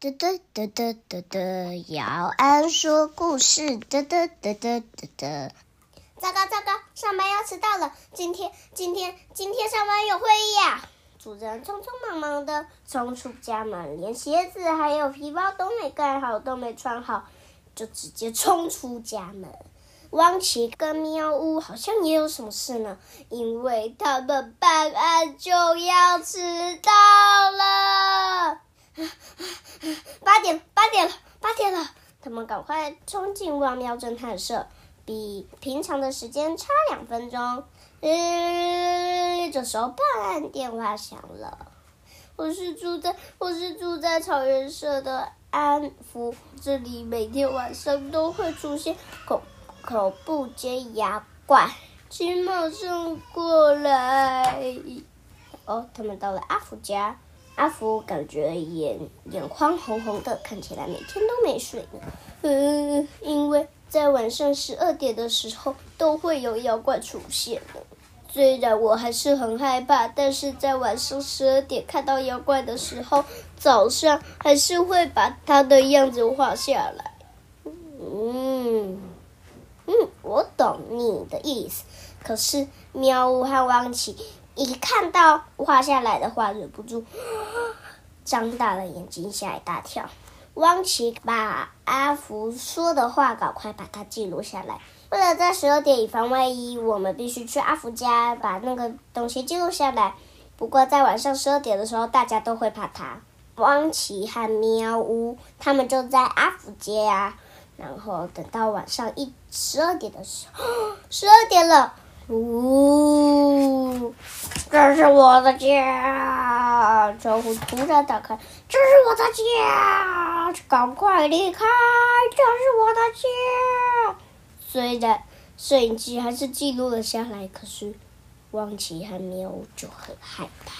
嘚嘚嘚嘚嘚嘚，姚安说故事。嘚嘚嘚嘚嘚嘚。糟糕糟糕，上班要迟到了！今天今天今天上班有会议呀！主人匆匆忙忙的冲出家门，连鞋子还有皮包都没盖好，都没穿好，就直接冲出家门。汪奇跟喵呜好像也有什么事呢，因为他们办案就要迟到。八点，八点了，八点了！他们赶快冲进万喵侦探社，比平常的时间差两分钟。嗯，这时候办案电话响了。我是住在我是住在草原社的安福，这里每天晚上都会出现恐恐怖尖牙怪，请马上过来。哦，他们到了阿福家。阿福感觉眼眼眶红红的，看起来每天都没睡呢。嗯，因为在晚上十二点的时候都会有妖怪出现的。虽然我还是很害怕，但是在晚上十二点看到妖怪的时候，早上还是会把它的样子画下来。嗯嗯，我懂你的意思。可是喵呜和汪奇。一看到画下来的画，忍不住张大了眼睛，吓一大跳。汪奇把阿福说的话赶快把它记录下来，为了在十二点以防万一，我们必须去阿福家把那个东西记录下来。不过在晚上十二点的时候，大家都会怕他。汪奇和喵呜他们就在阿福家，然后等到晚上一十二点的时候，十二点了。呜！这是我的家。窗户突然打开，这是我的家，赶快离开！这是我的家。虽然摄影机还是记录了下来，可是汪奇和喵就很害怕。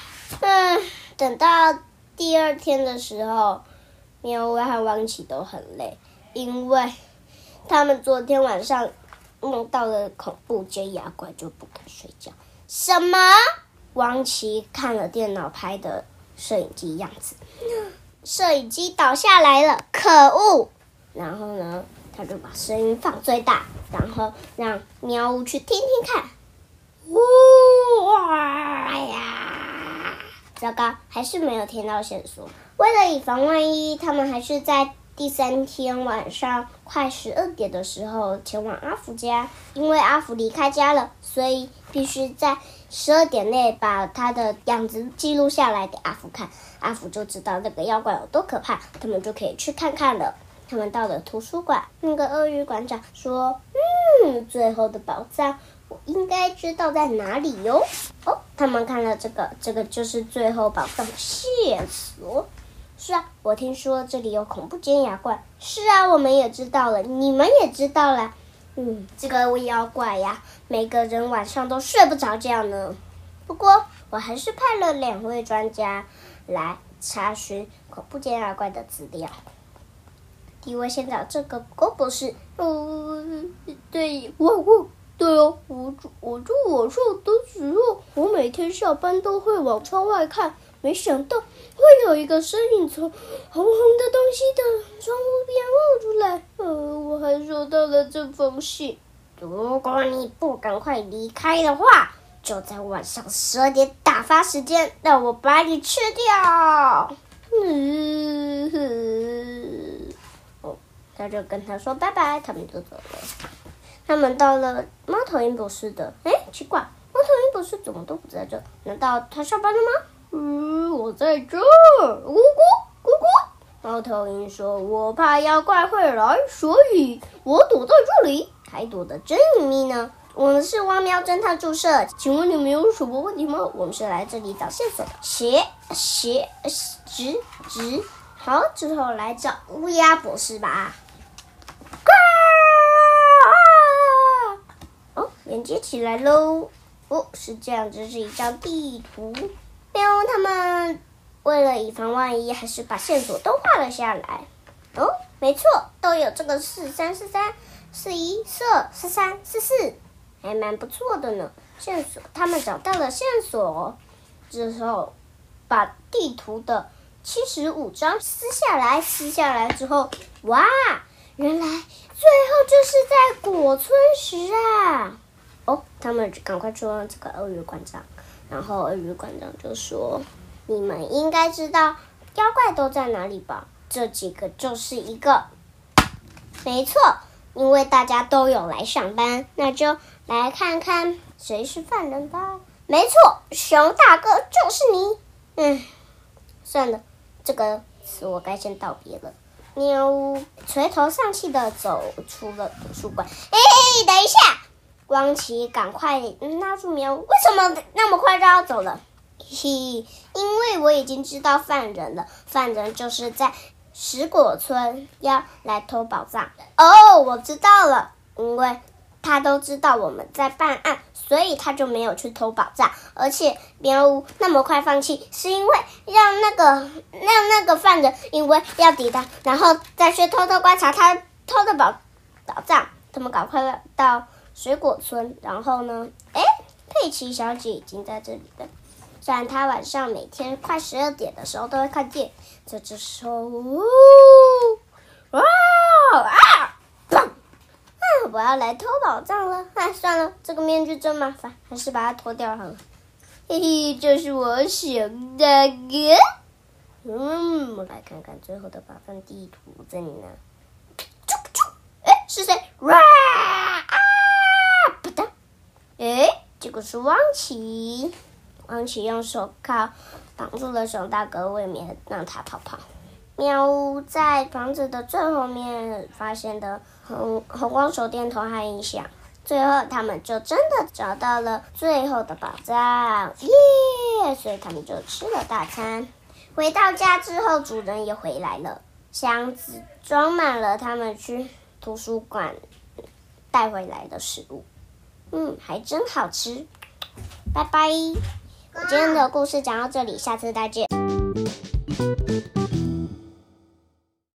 嗯，等到第二天的时候，喵和汪奇都很累，因为他们昨天晚上。梦到了恐怖尖牙怪就不敢睡觉。什么？王琦看了电脑拍的摄影机样子，摄影机倒下来了，可恶！然后呢，他就把声音放最大，然后让喵呜去听听看。呜哇呀！糟糕，还是没有听到线索。为了以防万一，他们还是在。第三天晚上快十二点的时候，前往阿福家。因为阿福离开家了，所以必须在十二点内把他的样子记录下来给阿福看。阿福就知道那个妖怪有多可怕，他们就可以去看看了。他们到了图书馆，那个鳄鱼馆长说：“嗯，最后的宝藏，我应该知道在哪里哟。”哦，他们看了这个，这个就是最后宝藏线索。是啊，我听说这里有恐怖尖牙怪。是啊，我们也知道了，你们也知道了。嗯，这个妖怪呀，每个人晚上都睡不着觉呢。不过，我还是派了两位专家来查询恐怖尖牙怪的资料。第一位先找这个郭博士。嗯，对，我我对哦，我住我住我住的时候，我每天下班都会往窗外看。没想到会有一个身影从红红的东西的窗户边冒出来。呃，我还收到了这封信。如果你不赶快离开的话，就在晚上十二点打发时间，让我把你吃掉。嗯哼，哦，他就跟他说拜拜，他们就走了。他们到了猫头鹰博士的，哎，奇怪，猫头鹰博士怎么都不在这？难道他上班了吗？嗯，我在这儿，咕咕咕咕。猫头鹰说：“我怕妖怪会来，所以我躲在这里，还躲得真隐秘呢。”我们是汪喵侦探注射，请问你们有什么问题吗？我们是来这里。找线索的，斜斜直直。好，之后来找乌鸦博士吧。哦，连接起来喽。哦，是这样，这是一张地图。喵，他们为了以防万一，还是把线索都画了下来。哦，没错，都有这个四三四三四一四二四三四四，还蛮不错的呢。线索，他们找到了线索之后，把地图的七十五张撕下来，撕下来之后，哇，原来最后就是在果村时啊！哦，他们赶快去问这个鳄鱼馆长，然后鳄鱼馆长就说：“你们应该知道妖怪都在哪里吧？这几个就是一个，没错，因为大家都有来上班，那就来看看谁是犯人吧。没错，熊大哥就是你。嗯，算了，这个词我该先道别了。喵，垂头丧气的走出了图书馆。哎，等一下！光奇，赶快拉住喵！为什么那么快就要走了？嘿，因为我已经知道犯人了。犯人就是在石果村要来偷宝藏。哦，我知道了，因为他都知道我们在办案，所以他就没有去偷宝藏。而且喵呜那么快放弃，是因为让那个让那个犯人因为要抵挡，然后再去偷偷观察他偷的宝宝藏。他们赶快到。水果村，然后呢？哎，佩奇小姐已经在这里了。虽然她晚上每天快十二点的时候都会看见，这只手，哇啊！棒！啊！我要来偷宝藏了。哎，算了，这个面具真麻烦，还是把它脱掉好了。嘿嘿，这是我熊大哥。嗯，我来看看最后的宝藏地图在哪。啾啾！哎，是谁？哇！我，是汪奇。汪奇用手铐绑住了熊大哥，未免让他逃跑。喵呜，在房子的最后面发现的红红光手电筒和音响。最后，他们就真的找到了最后的宝藏，耶！所以他们就吃了大餐。回到家之后，主人也回来了，箱子装满了他们去图书馆带回来的食物。嗯，还真好吃。拜拜，我今天的故事讲到这里，下次再见。